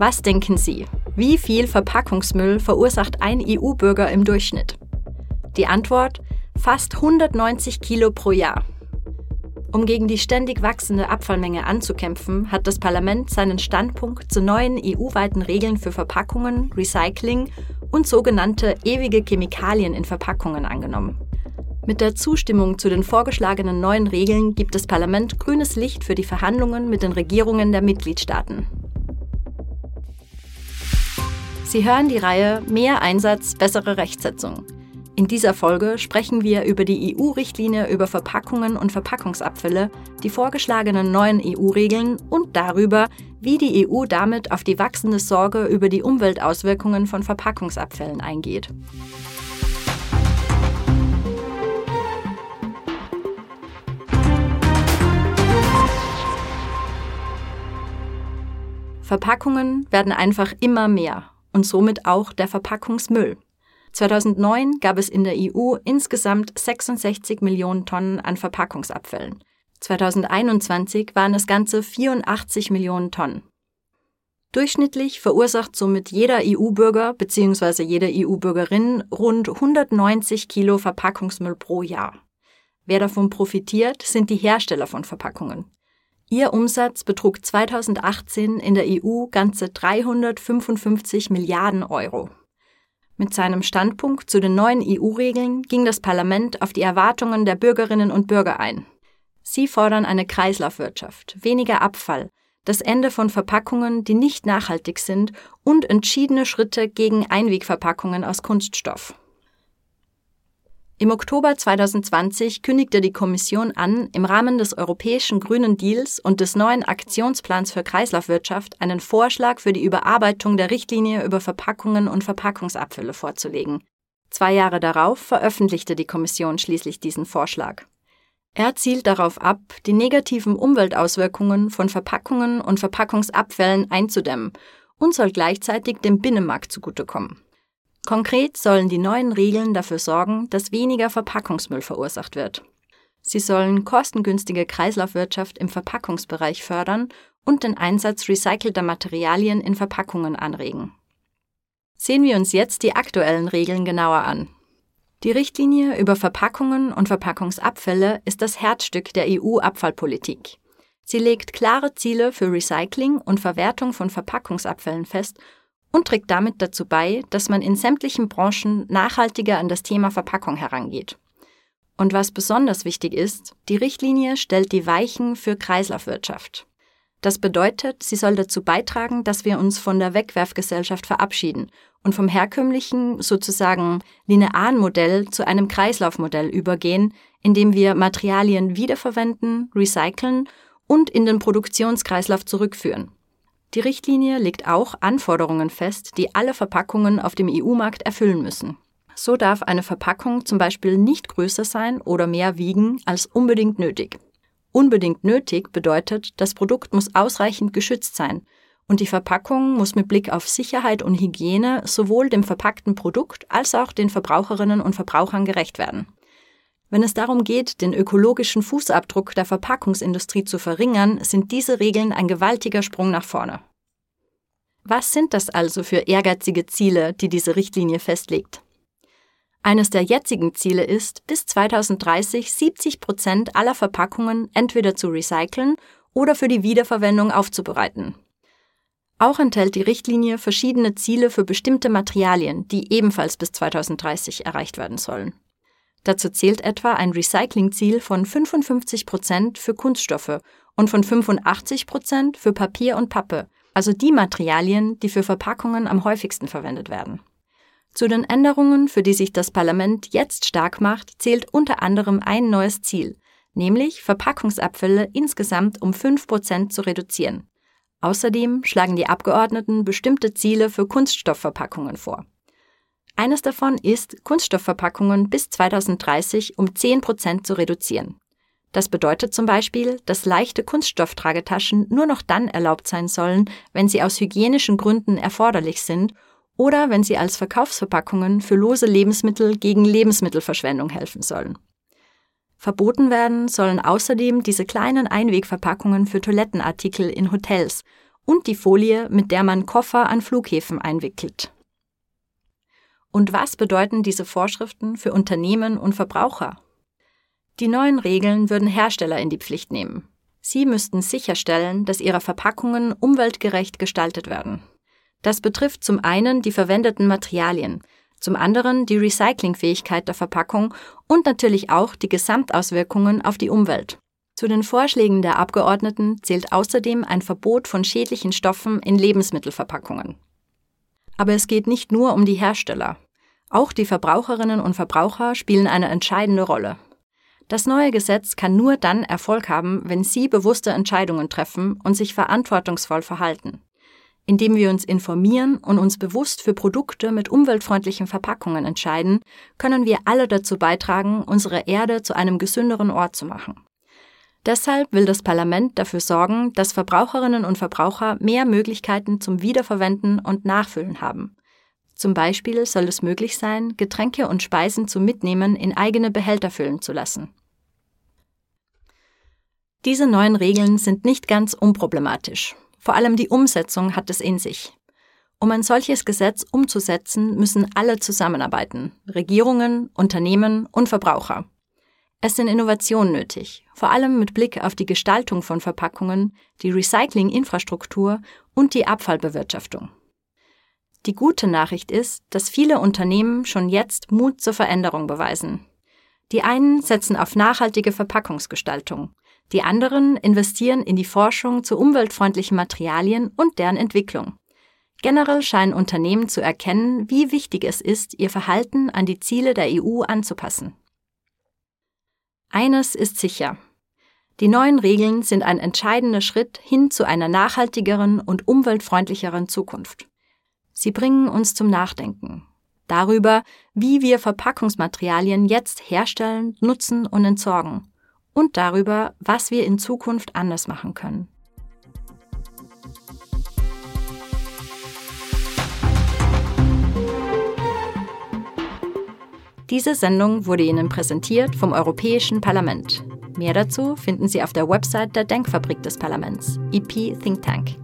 Was denken Sie? Wie viel Verpackungsmüll verursacht ein EU-Bürger im Durchschnitt? Die Antwort: fast 190 Kilo pro Jahr. Um gegen die ständig wachsende Abfallmenge anzukämpfen, hat das Parlament seinen Standpunkt zu neuen EU-weiten Regeln für Verpackungen, Recycling und sogenannte ewige Chemikalien in Verpackungen angenommen. Mit der Zustimmung zu den vorgeschlagenen neuen Regeln gibt das Parlament grünes Licht für die Verhandlungen mit den Regierungen der Mitgliedstaaten. Sie hören die Reihe Mehr Einsatz, bessere Rechtsetzung. In dieser Folge sprechen wir über die EU-Richtlinie über Verpackungen und Verpackungsabfälle, die vorgeschlagenen neuen EU-Regeln und darüber, wie die EU damit auf die wachsende Sorge über die Umweltauswirkungen von Verpackungsabfällen eingeht. Verpackungen werden einfach immer mehr und somit auch der Verpackungsmüll. 2009 gab es in der EU insgesamt 66 Millionen Tonnen an Verpackungsabfällen. 2021 waren es ganze 84 Millionen Tonnen. Durchschnittlich verursacht somit jeder EU-Bürger bzw. jede EU-Bürgerin rund 190 Kilo Verpackungsmüll pro Jahr. Wer davon profitiert, sind die Hersteller von Verpackungen. Ihr Umsatz betrug 2018 in der EU ganze 355 Milliarden Euro. Mit seinem Standpunkt zu den neuen EU-Regeln ging das Parlament auf die Erwartungen der Bürgerinnen und Bürger ein. Sie fordern eine Kreislaufwirtschaft, weniger Abfall, das Ende von Verpackungen, die nicht nachhaltig sind und entschiedene Schritte gegen Einwegverpackungen aus Kunststoff. Im Oktober 2020 kündigte die Kommission an, im Rahmen des Europäischen Grünen Deals und des neuen Aktionsplans für Kreislaufwirtschaft einen Vorschlag für die Überarbeitung der Richtlinie über Verpackungen und Verpackungsabfälle vorzulegen. Zwei Jahre darauf veröffentlichte die Kommission schließlich diesen Vorschlag. Er zielt darauf ab, die negativen Umweltauswirkungen von Verpackungen und Verpackungsabfällen einzudämmen und soll gleichzeitig dem Binnenmarkt zugutekommen. Konkret sollen die neuen Regeln dafür sorgen, dass weniger Verpackungsmüll verursacht wird. Sie sollen kostengünstige Kreislaufwirtschaft im Verpackungsbereich fördern und den Einsatz recycelter Materialien in Verpackungen anregen. Sehen wir uns jetzt die aktuellen Regeln genauer an. Die Richtlinie über Verpackungen und Verpackungsabfälle ist das Herzstück der EU-Abfallpolitik. Sie legt klare Ziele für Recycling und Verwertung von Verpackungsabfällen fest und trägt damit dazu bei, dass man in sämtlichen Branchen nachhaltiger an das Thema Verpackung herangeht. Und was besonders wichtig ist, die Richtlinie stellt die Weichen für Kreislaufwirtschaft. Das bedeutet, sie soll dazu beitragen, dass wir uns von der Wegwerfgesellschaft verabschieden und vom herkömmlichen, sozusagen linearen Modell zu einem Kreislaufmodell übergehen, in dem wir Materialien wiederverwenden, recyceln und in den Produktionskreislauf zurückführen. Die Richtlinie legt auch Anforderungen fest, die alle Verpackungen auf dem EU-Markt erfüllen müssen. So darf eine Verpackung zum Beispiel nicht größer sein oder mehr wiegen als unbedingt nötig. Unbedingt nötig bedeutet, das Produkt muss ausreichend geschützt sein und die Verpackung muss mit Blick auf Sicherheit und Hygiene sowohl dem verpackten Produkt als auch den Verbraucherinnen und Verbrauchern gerecht werden. Wenn es darum geht, den ökologischen Fußabdruck der Verpackungsindustrie zu verringern, sind diese Regeln ein gewaltiger Sprung nach vorne. Was sind das also für ehrgeizige Ziele, die diese Richtlinie festlegt? Eines der jetzigen Ziele ist, bis 2030 70 Prozent aller Verpackungen entweder zu recyceln oder für die Wiederverwendung aufzubereiten. Auch enthält die Richtlinie verschiedene Ziele für bestimmte Materialien, die ebenfalls bis 2030 erreicht werden sollen. Dazu zählt etwa ein Recyclingziel von 55 Prozent für Kunststoffe und von 85 Prozent für Papier und Pappe, also die Materialien, die für Verpackungen am häufigsten verwendet werden. Zu den Änderungen, für die sich das Parlament jetzt stark macht, zählt unter anderem ein neues Ziel, nämlich Verpackungsabfälle insgesamt um 5 Prozent zu reduzieren. Außerdem schlagen die Abgeordneten bestimmte Ziele für Kunststoffverpackungen vor. Eines davon ist, Kunststoffverpackungen bis 2030 um 10 Prozent zu reduzieren. Das bedeutet zum Beispiel, dass leichte Kunststofftragetaschen nur noch dann erlaubt sein sollen, wenn sie aus hygienischen Gründen erforderlich sind oder wenn sie als Verkaufsverpackungen für lose Lebensmittel gegen Lebensmittelverschwendung helfen sollen. Verboten werden sollen außerdem diese kleinen Einwegverpackungen für Toilettenartikel in Hotels und die Folie, mit der man Koffer an Flughäfen einwickelt. Und was bedeuten diese Vorschriften für Unternehmen und Verbraucher? Die neuen Regeln würden Hersteller in die Pflicht nehmen. Sie müssten sicherstellen, dass ihre Verpackungen umweltgerecht gestaltet werden. Das betrifft zum einen die verwendeten Materialien, zum anderen die Recyclingfähigkeit der Verpackung und natürlich auch die Gesamtauswirkungen auf die Umwelt. Zu den Vorschlägen der Abgeordneten zählt außerdem ein Verbot von schädlichen Stoffen in Lebensmittelverpackungen. Aber es geht nicht nur um die Hersteller. Auch die Verbraucherinnen und Verbraucher spielen eine entscheidende Rolle. Das neue Gesetz kann nur dann Erfolg haben, wenn Sie bewusste Entscheidungen treffen und sich verantwortungsvoll verhalten. Indem wir uns informieren und uns bewusst für Produkte mit umweltfreundlichen Verpackungen entscheiden, können wir alle dazu beitragen, unsere Erde zu einem gesünderen Ort zu machen. Deshalb will das Parlament dafür sorgen, dass Verbraucherinnen und Verbraucher mehr Möglichkeiten zum Wiederverwenden und Nachfüllen haben. Zum Beispiel soll es möglich sein, Getränke und Speisen zum Mitnehmen in eigene Behälter füllen zu lassen. Diese neuen Regeln sind nicht ganz unproblematisch. Vor allem die Umsetzung hat es in sich. Um ein solches Gesetz umzusetzen, müssen alle zusammenarbeiten. Regierungen, Unternehmen und Verbraucher. Es sind Innovationen nötig, vor allem mit Blick auf die Gestaltung von Verpackungen, die Recyclinginfrastruktur und die Abfallbewirtschaftung. Die gute Nachricht ist, dass viele Unternehmen schon jetzt Mut zur Veränderung beweisen. Die einen setzen auf nachhaltige Verpackungsgestaltung, die anderen investieren in die Forschung zu umweltfreundlichen Materialien und deren Entwicklung. Generell scheinen Unternehmen zu erkennen, wie wichtig es ist, ihr Verhalten an die Ziele der EU anzupassen. Eines ist sicher. Die neuen Regeln sind ein entscheidender Schritt hin zu einer nachhaltigeren und umweltfreundlicheren Zukunft. Sie bringen uns zum Nachdenken darüber, wie wir Verpackungsmaterialien jetzt herstellen, nutzen und entsorgen und darüber, was wir in Zukunft anders machen können. Diese Sendung wurde Ihnen präsentiert vom Europäischen Parlament. Mehr dazu finden Sie auf der Website der Denkfabrik des Parlaments, EP Think Tank.